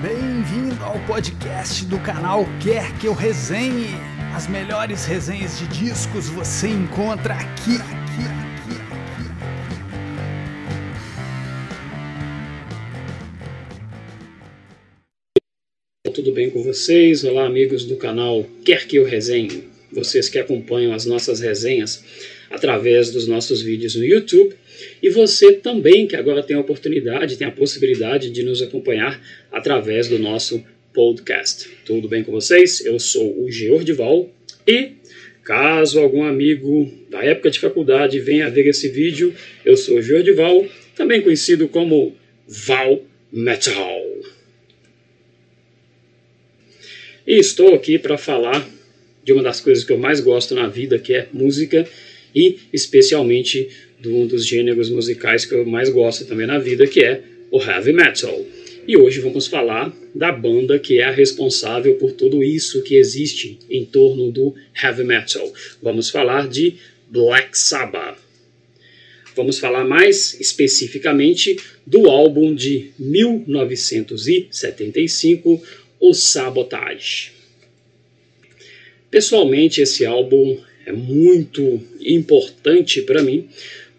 Bem-vindo ao podcast do canal Quer Que Eu Resenhe. As melhores resenhas de discos você encontra aqui, aqui, aqui, aqui. Tudo bem com vocês? Olá, amigos do canal Quer Que Eu Resenhe. Vocês que acompanham as nossas resenhas através dos nossos vídeos no YouTube e você também, que agora tem a oportunidade, tem a possibilidade de nos acompanhar através do nosso podcast. Tudo bem com vocês? Eu sou o Geordival e caso algum amigo da época de faculdade venha ver esse vídeo, eu sou o Geordival, também conhecido como Val Metal. E estou aqui para falar de uma das coisas que eu mais gosto na vida, que é música e especialmente de um dos gêneros musicais que eu mais gosto também na vida, que é o heavy metal. E hoje vamos falar da banda que é a responsável por tudo isso que existe em torno do heavy metal. Vamos falar de Black Sabbath. Vamos falar mais especificamente do álbum de 1975, o Sabotage. Pessoalmente, esse álbum é muito importante para mim,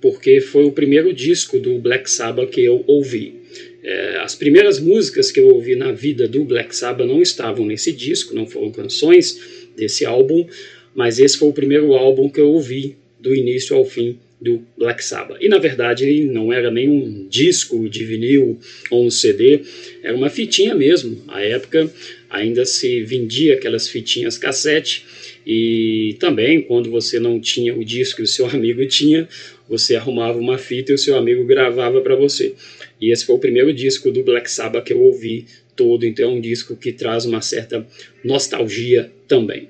porque foi o primeiro disco do Black Sabbath que eu ouvi. É, as primeiras músicas que eu ouvi na vida do Black Sabbath não estavam nesse disco, não foram canções desse álbum, mas esse foi o primeiro álbum que eu ouvi do início ao fim do Black Sabbath. E na verdade não era nem um disco de vinil ou um CD, era uma fitinha mesmo. A época ainda se vendia aquelas fitinhas cassete e também quando você não tinha o disco e o seu amigo tinha, você arrumava uma fita e o seu amigo gravava para você. E esse foi o primeiro disco do Black Sabbath que eu ouvi todo, então é um disco que traz uma certa nostalgia também.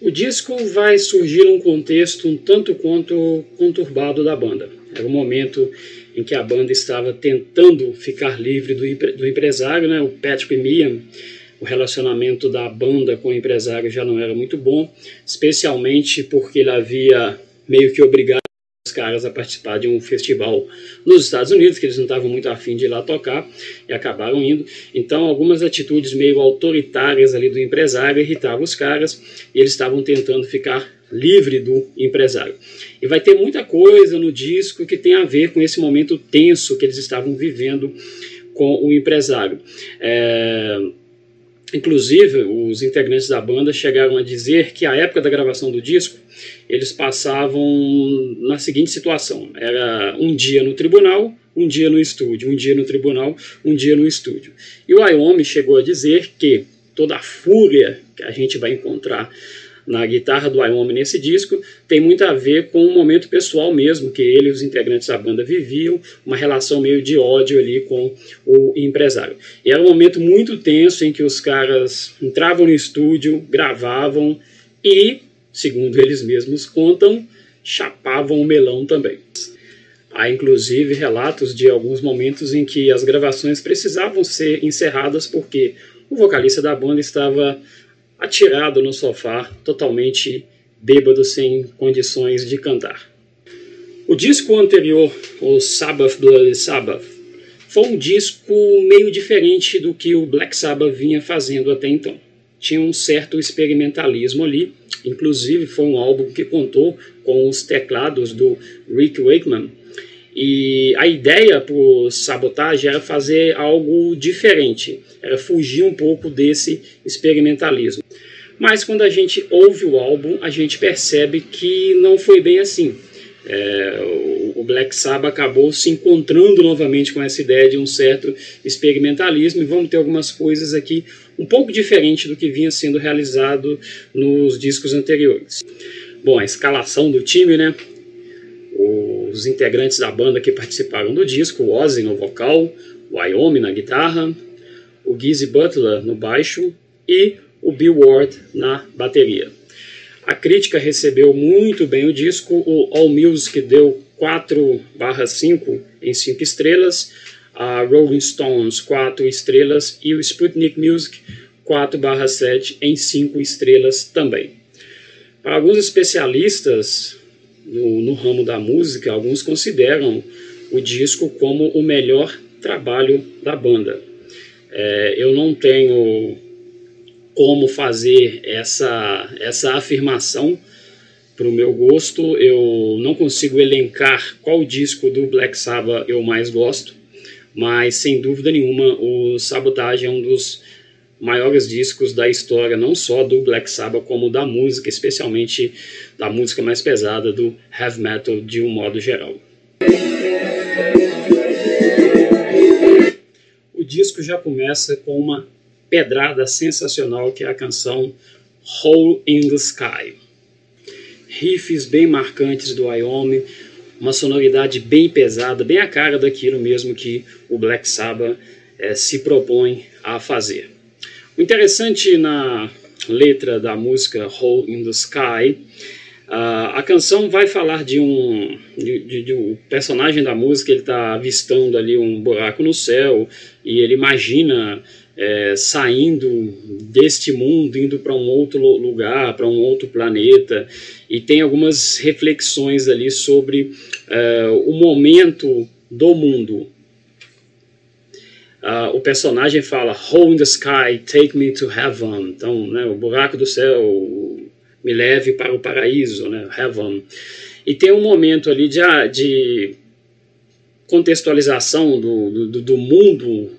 O disco vai surgir num contexto um tanto quanto conturbado da banda. Era um momento em que a banda estava tentando ficar livre do, do empresário, né, o Patrick Meehan. O relacionamento da banda com o empresário já não era muito bom, especialmente porque ele havia meio que obrigado os caras a participar de um festival nos Estados Unidos, que eles não estavam muito afim de ir lá tocar e acabaram indo. Então, algumas atitudes meio autoritárias ali do empresário irritavam os caras e eles estavam tentando ficar livre do empresário. E vai ter muita coisa no disco que tem a ver com esse momento tenso que eles estavam vivendo com o empresário. É, Inclusive, os integrantes da banda chegaram a dizer que a época da gravação do disco eles passavam na seguinte situação: era um dia no tribunal, um dia no estúdio, um dia no tribunal, um dia no estúdio. E o Wyoming chegou a dizer que toda a fúria que a gente vai encontrar na guitarra do Wyoming nesse disco tem muito a ver com um momento pessoal mesmo que ele e os integrantes da banda viviam, uma relação meio de ódio ali com o empresário. E era um momento muito tenso em que os caras entravam no estúdio, gravavam e, segundo eles mesmos contam, chapavam o melão também. Há inclusive relatos de alguns momentos em que as gravações precisavam ser encerradas porque o vocalista da banda estava atirado no sofá, totalmente bêbado, sem condições de cantar. O disco anterior, o Sabbath Bloody Sabbath, foi um disco meio diferente do que o Black Sabbath vinha fazendo até então. Tinha um certo experimentalismo ali, inclusive foi um álbum que contou com os teclados do Rick Wakeman, e a ideia por sabotagem era fazer algo diferente, era fugir um pouco desse experimentalismo. Mas quando a gente ouve o álbum, a gente percebe que não foi bem assim. É, o Black Sabbath acabou se encontrando novamente com essa ideia de um certo experimentalismo e vamos ter algumas coisas aqui um pouco diferente do que vinha sendo realizado nos discos anteriores. Bom, a escalação do time, né? Os integrantes da banda que participaram do disco, o Ozzy no vocal, o Wyoming na guitarra, o Gizzy Butler no baixo e o Bill Ward na bateria. A crítica recebeu muito bem o disco, o All Music deu 4/5 em 5 estrelas, a Rolling Stones 4 estrelas e o Sputnik Music 4/7 em 5 estrelas também. Para alguns especialistas no, no ramo da música, alguns consideram o disco como o melhor trabalho da banda. É, eu não tenho como fazer essa, essa afirmação para o meu gosto. Eu não consigo elencar qual disco do Black Sabbath eu mais gosto, mas sem dúvida nenhuma o Sabotage é um dos maiores discos da história, não só do Black Sabbath, como da música, especialmente da música mais pesada do heavy metal de um modo geral. O disco já começa com uma pedrada sensacional que é a canção Hole in the Sky. Riffs bem marcantes do Wyoming, uma sonoridade bem pesada, bem a cara daquilo mesmo que o Black Sabbath é, se propõe a fazer. O interessante na letra da música Hole in the Sky, uh, a canção vai falar de um, de, de, de um personagem da música, ele está avistando ali um buraco no céu e ele imagina é, saindo deste mundo, indo para um outro lugar, para um outro planeta, e tem algumas reflexões ali sobre é, o momento do mundo, Uh, o personagem fala Hole in the sky, take me to heaven. Então, né, o buraco do céu me leve para o paraíso, né, heaven. E tem um momento ali de, ah, de contextualização do, do, do, mundo,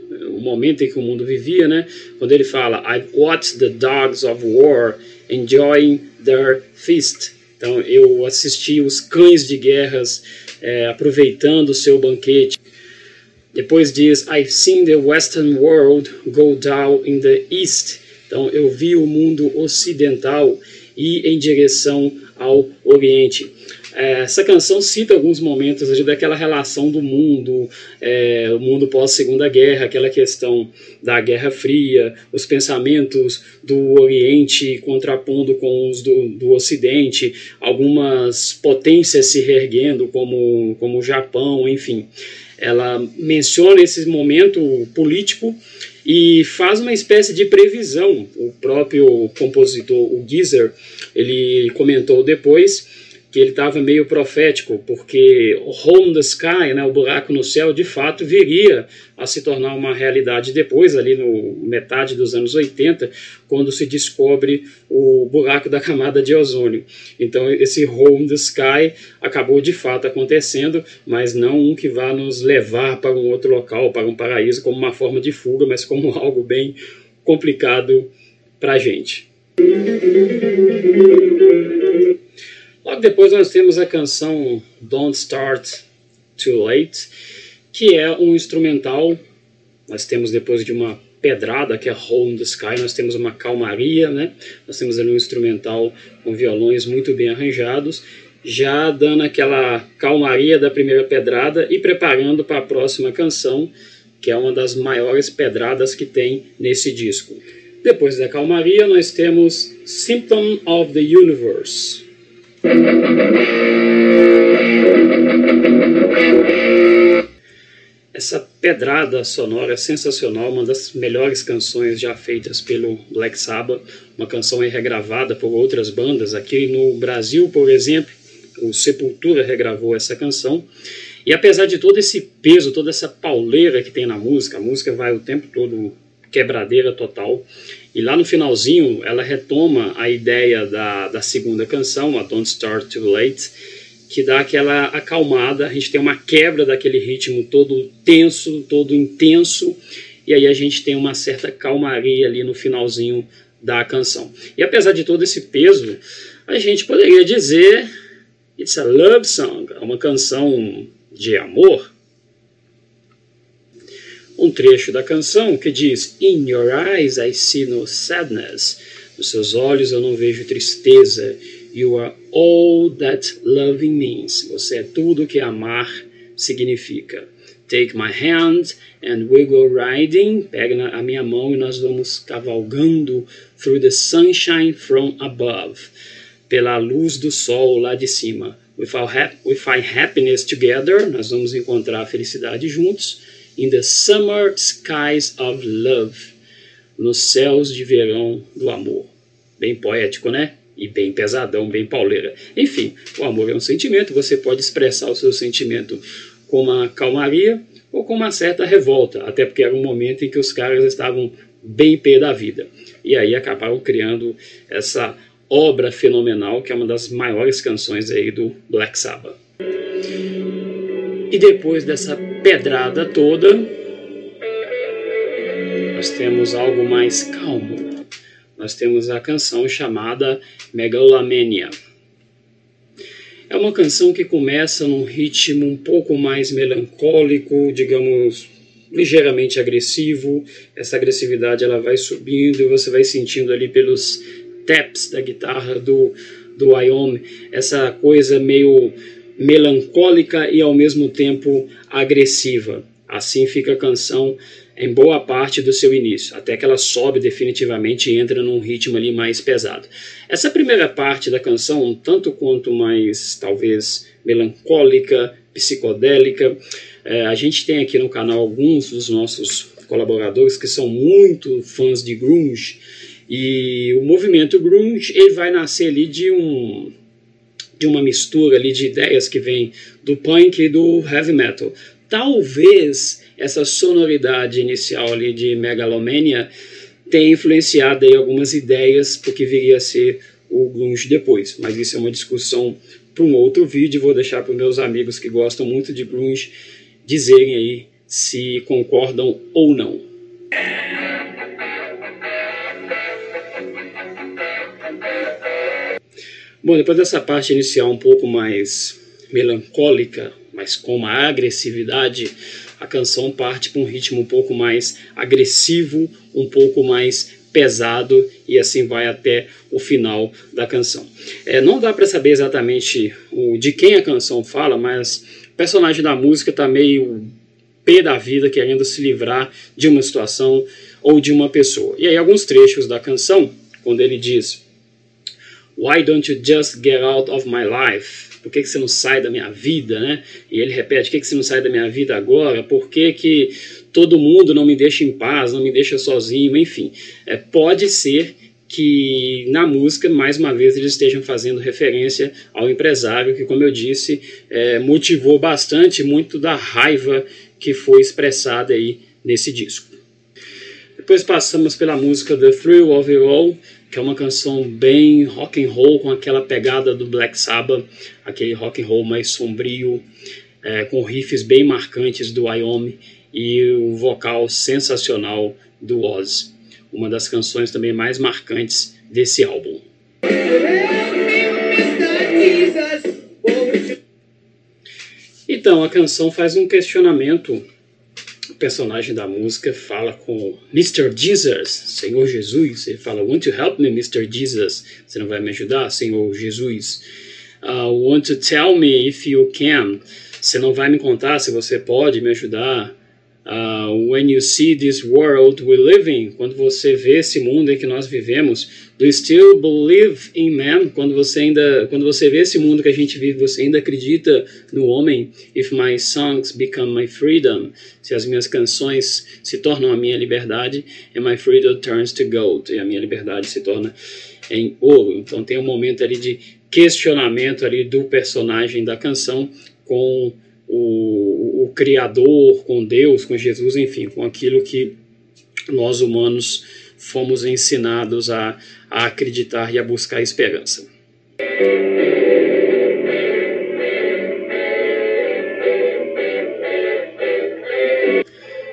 o momento em que o mundo vivia, né, quando ele fala I've watched the dogs of war enjoying their feast. Então, eu assisti os cães de guerras é, aproveitando o seu banquete. Depois diz, I've seen the western world go down in the east. Então eu vi o mundo ocidental ir em direção ao oriente. É, essa canção cita alguns momentos daquela relação do mundo, é, o mundo pós Segunda Guerra, aquela questão da Guerra Fria, os pensamentos do Oriente contrapondo com os do, do Ocidente, algumas potências se reerguendo como, como o Japão, enfim ela menciona esse momento político e faz uma espécie de previsão. O próprio compositor, o Geezer, ele comentou depois que ele estava meio profético, porque in the sky, né, o buraco no céu, de fato viria a se tornar uma realidade depois, ali no metade dos anos 80, quando se descobre o buraco da camada de ozônio. Então esse hole in the sky acabou de fato acontecendo, mas não um que vá nos levar para um outro local, para um paraíso, como uma forma de fuga, mas como algo bem complicado para a gente. Logo depois nós temos a canção Don't Start Too Late, que é um instrumental. Nós temos depois de uma pedrada, que é Hole in the Sky, nós temos uma calmaria, né? Nós temos ali um instrumental com violões muito bem arranjados, já dando aquela calmaria da primeira pedrada e preparando para a próxima canção, que é uma das maiores pedradas que tem nesse disco. Depois da calmaria, nós temos Symptom of the Universe, essa pedrada sonora é sensacional, uma das melhores canções já feitas pelo Black Sabbath, uma canção regravada por outras bandas. Aqui no Brasil, por exemplo, o Sepultura regravou essa canção. E apesar de todo esse peso, toda essa pauleira que tem na música, a música vai o tempo todo quebradeira total. E lá no finalzinho, ela retoma a ideia da, da segunda canção, a Don't Start Too Late, que dá aquela acalmada, a gente tem uma quebra daquele ritmo todo tenso, todo intenso, e aí a gente tem uma certa calmaria ali no finalzinho da canção. E apesar de todo esse peso, a gente poderia dizer It's a love song, uma canção de amor, um trecho da canção que diz: In your eyes I see no sadness. Nos seus olhos eu não vejo tristeza. You are all that loving means. Você é tudo que amar significa. Take my hand and we go riding. Pega a minha mão e nós vamos cavalgando through the sunshine from above. Pela luz do sol lá de cima. We find happiness together. Nós vamos encontrar a felicidade juntos in the summer skies of love, nos céus de verão do amor. Bem poético, né? E bem pesadão, bem pauleira. Enfim, o amor é um sentimento, você pode expressar o seu sentimento com uma calmaria ou com uma certa revolta, até porque era um momento em que os caras estavam bem pé da vida. E aí acabaram criando essa obra fenomenal que é uma das maiores canções aí do Black Sabbath. E depois dessa pedrada toda, nós temos algo mais calmo. Nós temos a canção chamada Megalomania. É uma canção que começa num ritmo um pouco mais melancólico, digamos, ligeiramente agressivo. Essa agressividade ela vai subindo e você vai sentindo ali pelos taps da guitarra do, do Wyoming essa coisa meio melancólica e ao mesmo tempo agressiva. Assim fica a canção em boa parte do seu início, até que ela sobe definitivamente e entra num ritmo ali mais pesado. Essa primeira parte da canção, um tanto quanto mais talvez melancólica, psicodélica, é, a gente tem aqui no canal alguns dos nossos colaboradores que são muito fãs de grunge e o movimento grunge ele vai nascer ali de um de uma mistura ali de ideias que vem do punk e do heavy metal. Talvez essa sonoridade inicial ali de Megalomania tenha influenciado aí algumas ideias porque viria a ser o grunge depois, mas isso é uma discussão para um outro vídeo, vou deixar para os meus amigos que gostam muito de grunge dizerem aí se concordam ou não. Bom, depois dessa parte inicial um pouco mais melancólica, mas com uma agressividade, a canção parte para um ritmo um pouco mais agressivo, um pouco mais pesado e assim vai até o final da canção. É, não dá para saber exatamente o, de quem a canção fala, mas o personagem da música está meio pé da vida, querendo se livrar de uma situação ou de uma pessoa. E aí alguns trechos da canção, quando ele diz Why don't you just get out of my life? Por que, que você não sai da minha vida, né? E ele repete, por que, que você não sai da minha vida agora? Por que, que todo mundo não me deixa em paz, não me deixa sozinho, enfim. É, pode ser que na música, mais uma vez, eles estejam fazendo referência ao empresário, que, como eu disse, é, motivou bastante muito da raiva que foi expressada aí nesse disco. Depois passamos pela música The Thrill of It All, que é uma canção bem rock and roll com aquela pegada do Black Sabbath, aquele rock and roll mais sombrio, é, com riffs bem marcantes do Wyoming e o vocal sensacional do Oz, uma das canções também mais marcantes desse álbum. Então a canção faz um questionamento personagem da música fala com Mr. Jesus, Senhor Jesus. Ele fala, Want to help me, Mr. Jesus? Você não vai me ajudar, Senhor Jesus? Uh, want to tell me if you can? Você não vai me contar se você pode me ajudar? Uh, when you see this world we live in, quando você vê esse mundo em que nós vivemos, do you still believe in man? Quando você ainda, quando você vê esse mundo que a gente vive, você ainda acredita no homem? If my songs become my freedom, se as minhas canções se tornam a minha liberdade, and my freedom turns to gold, e a minha liberdade se torna em ouro. Então tem um momento ali de questionamento ali do personagem da canção com o, o Criador, com Deus, com Jesus, enfim, com aquilo que nós humanos fomos ensinados a, a acreditar e a buscar esperança.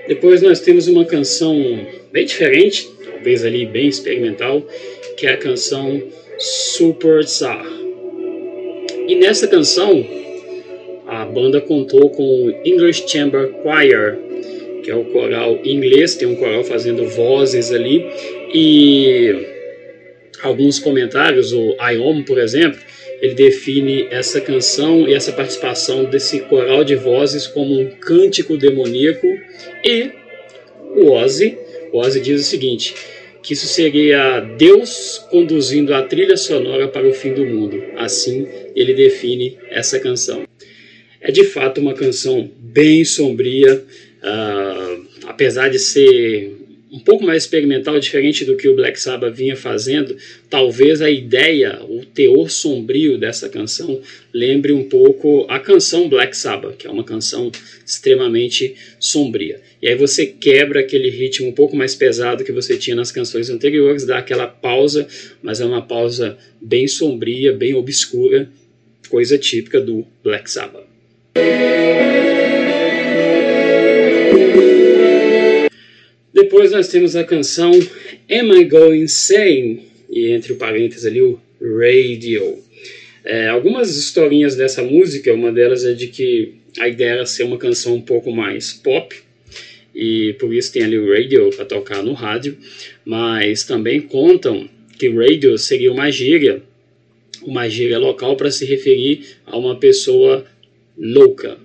Depois nós temos uma canção bem diferente, talvez ali bem experimental, que é a canção Super Tsar. E nessa canção a banda contou com o English Chamber Choir, que é o coral inglês, tem um coral fazendo vozes ali, e alguns comentários, o Iom, por exemplo, ele define essa canção e essa participação desse coral de vozes como um cântico demoníaco, e o Ozzy, o Ozzy diz o seguinte, que isso seria Deus conduzindo a trilha sonora para o fim do mundo. Assim ele define essa canção. É de fato uma canção bem sombria, uh, apesar de ser um pouco mais experimental, diferente do que o Black Sabbath vinha fazendo, talvez a ideia, o teor sombrio dessa canção lembre um pouco a canção Black Sabbath, que é uma canção extremamente sombria. E aí você quebra aquele ritmo um pouco mais pesado que você tinha nas canções anteriores, dá aquela pausa, mas é uma pausa bem sombria, bem obscura, coisa típica do Black Sabbath. Depois nós temos a canção Am I Going Insane? E entre o parênteses ali o Radio. É, algumas historinhas dessa música, uma delas é de que a ideia era ser uma canção um pouco mais pop, e por isso tem ali o radio para tocar no rádio, mas também contam que radio seria uma gíria, uma gíria local para se referir a uma pessoa louca.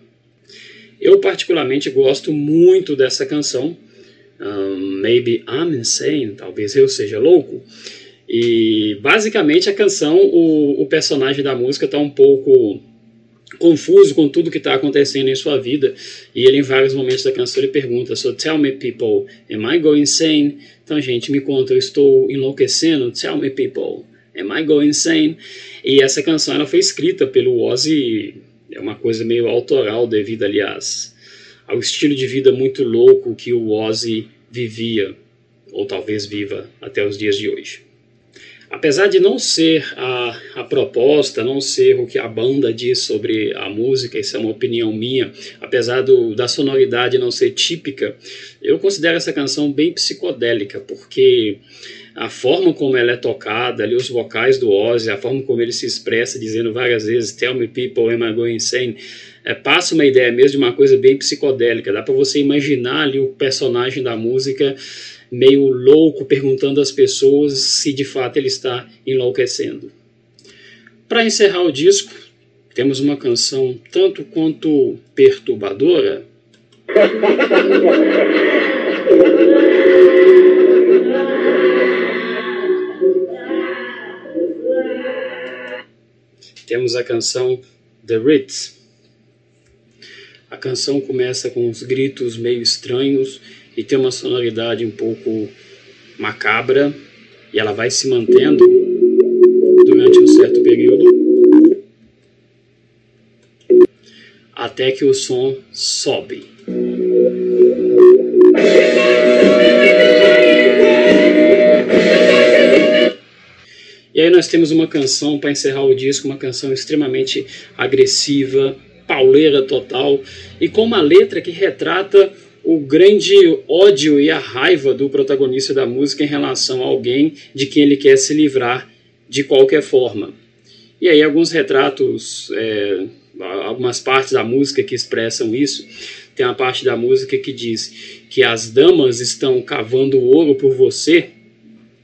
Eu particularmente gosto muito dessa canção, um, Maybe I'm Insane, talvez eu seja louco. E basicamente a canção, o, o personagem da música está um pouco confuso com tudo que está acontecendo em sua vida e ele em vários momentos da canção ele pergunta so tell me people am I going insane então gente me conta eu estou enlouquecendo tell me people am I going insane e essa canção ela foi escrita pelo Ozzy é uma coisa meio autoral devido aliás ao estilo de vida muito louco que o Ozzy vivia, ou talvez viva até os dias de hoje. Apesar de não ser a, a proposta, não ser o que a banda diz sobre a música, isso é uma opinião minha, apesar do, da sonoridade não ser típica, eu considero essa canção bem psicodélica, porque a forma como ela é tocada, ali os vocais do Ozzy, a forma como ele se expressa, dizendo várias vezes Tell me people, am I going insane? É, passa uma ideia mesmo de uma coisa bem psicodélica. Dá para você imaginar ali o personagem da música meio louco, perguntando às pessoas se de fato ele está enlouquecendo. Para encerrar o disco, temos uma canção tanto quanto perturbadora. temos a canção The Ritz. A canção começa com uns gritos meio estranhos e tem uma sonoridade um pouco macabra e ela vai se mantendo durante um certo período até que o som sobe. Aí nós temos uma canção para encerrar o disco, uma canção extremamente agressiva, pauleira total e com uma letra que retrata o grande ódio e a raiva do protagonista da música em relação a alguém de quem ele quer se livrar de qualquer forma. E aí alguns retratos, é, algumas partes da música que expressam isso. Tem uma parte da música que diz que as damas estão cavando ouro por você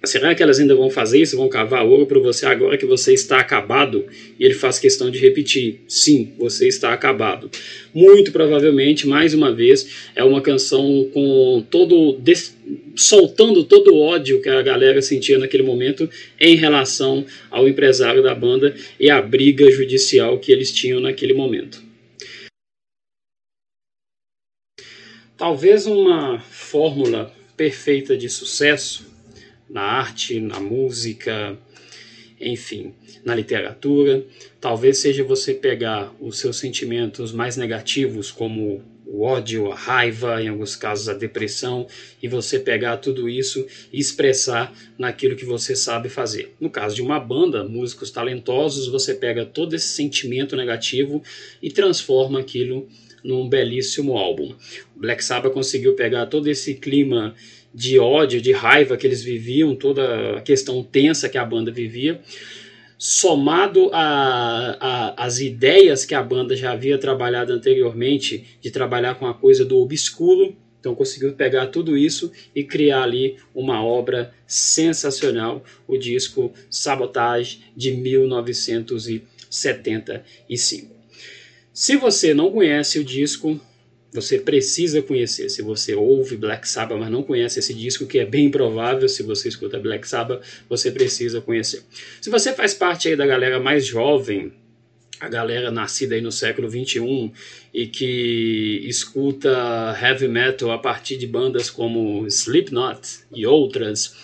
Será que elas ainda vão fazer isso? Vão cavar ouro para você agora que você está acabado? E ele faz questão de repetir: sim, você está acabado. Muito provavelmente, mais uma vez, é uma canção com todo. soltando todo o ódio que a galera sentia naquele momento em relação ao empresário da banda e à briga judicial que eles tinham naquele momento. Talvez uma fórmula perfeita de sucesso na arte, na música, enfim, na literatura. Talvez seja você pegar os seus sentimentos mais negativos, como o ódio, a raiva, em alguns casos a depressão, e você pegar tudo isso e expressar naquilo que você sabe fazer. No caso de uma banda, músicos talentosos, você pega todo esse sentimento negativo e transforma aquilo num belíssimo álbum. O Black Sabbath conseguiu pegar todo esse clima de ódio, de raiva que eles viviam, toda a questão tensa que a banda vivia, somado às ideias que a banda já havia trabalhado anteriormente, de trabalhar com a coisa do obscuro, então conseguiu pegar tudo isso e criar ali uma obra sensacional, o disco Sabotage de 1975. Se você não conhece o disco, você precisa conhecer. Se você ouve Black Sabbath, mas não conhece esse disco, que é bem provável, se você escuta Black Sabbath, você precisa conhecer. Se você faz parte aí da galera mais jovem, a galera nascida aí no século 21 e que escuta heavy metal a partir de bandas como Slipknot e outras,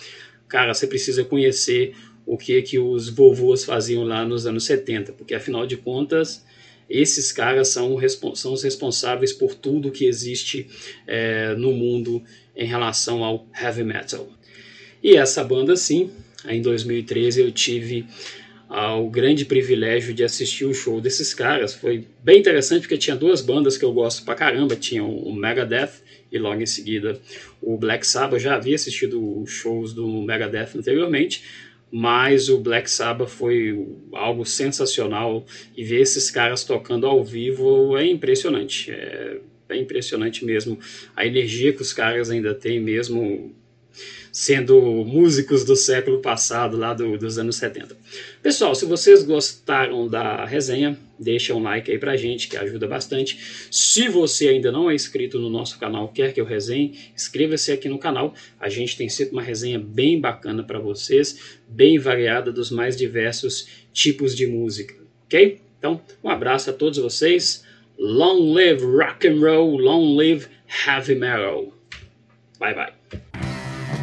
cara, você precisa conhecer o que que os vovôs faziam lá nos anos 70, porque afinal de contas esses caras são, são os responsáveis por tudo que existe é, no mundo em relação ao heavy metal. E essa banda, sim, em 2013 eu tive o grande privilégio de assistir o show desses caras. Foi bem interessante porque tinha duas bandas que eu gosto pra caramba. Tinha o Megadeth e logo em seguida o Black Sabbath. Já havia assistido shows do Megadeth anteriormente, mas o Black Sabbath foi algo sensacional e ver esses caras tocando ao vivo é impressionante. É, é impressionante mesmo a energia que os caras ainda têm mesmo sendo músicos do século passado, lá do, dos anos 70. Pessoal, se vocês gostaram da resenha, deixa um like aí pra gente, que ajuda bastante. Se você ainda não é inscrito no nosso canal, quer que eu resenhe, inscreva-se aqui no canal. A gente tem sempre uma resenha bem bacana para vocês, bem variada dos mais diversos tipos de música, ok? Então, um abraço a todos vocês. Long live rock and roll, long live heavy metal. Bye bye.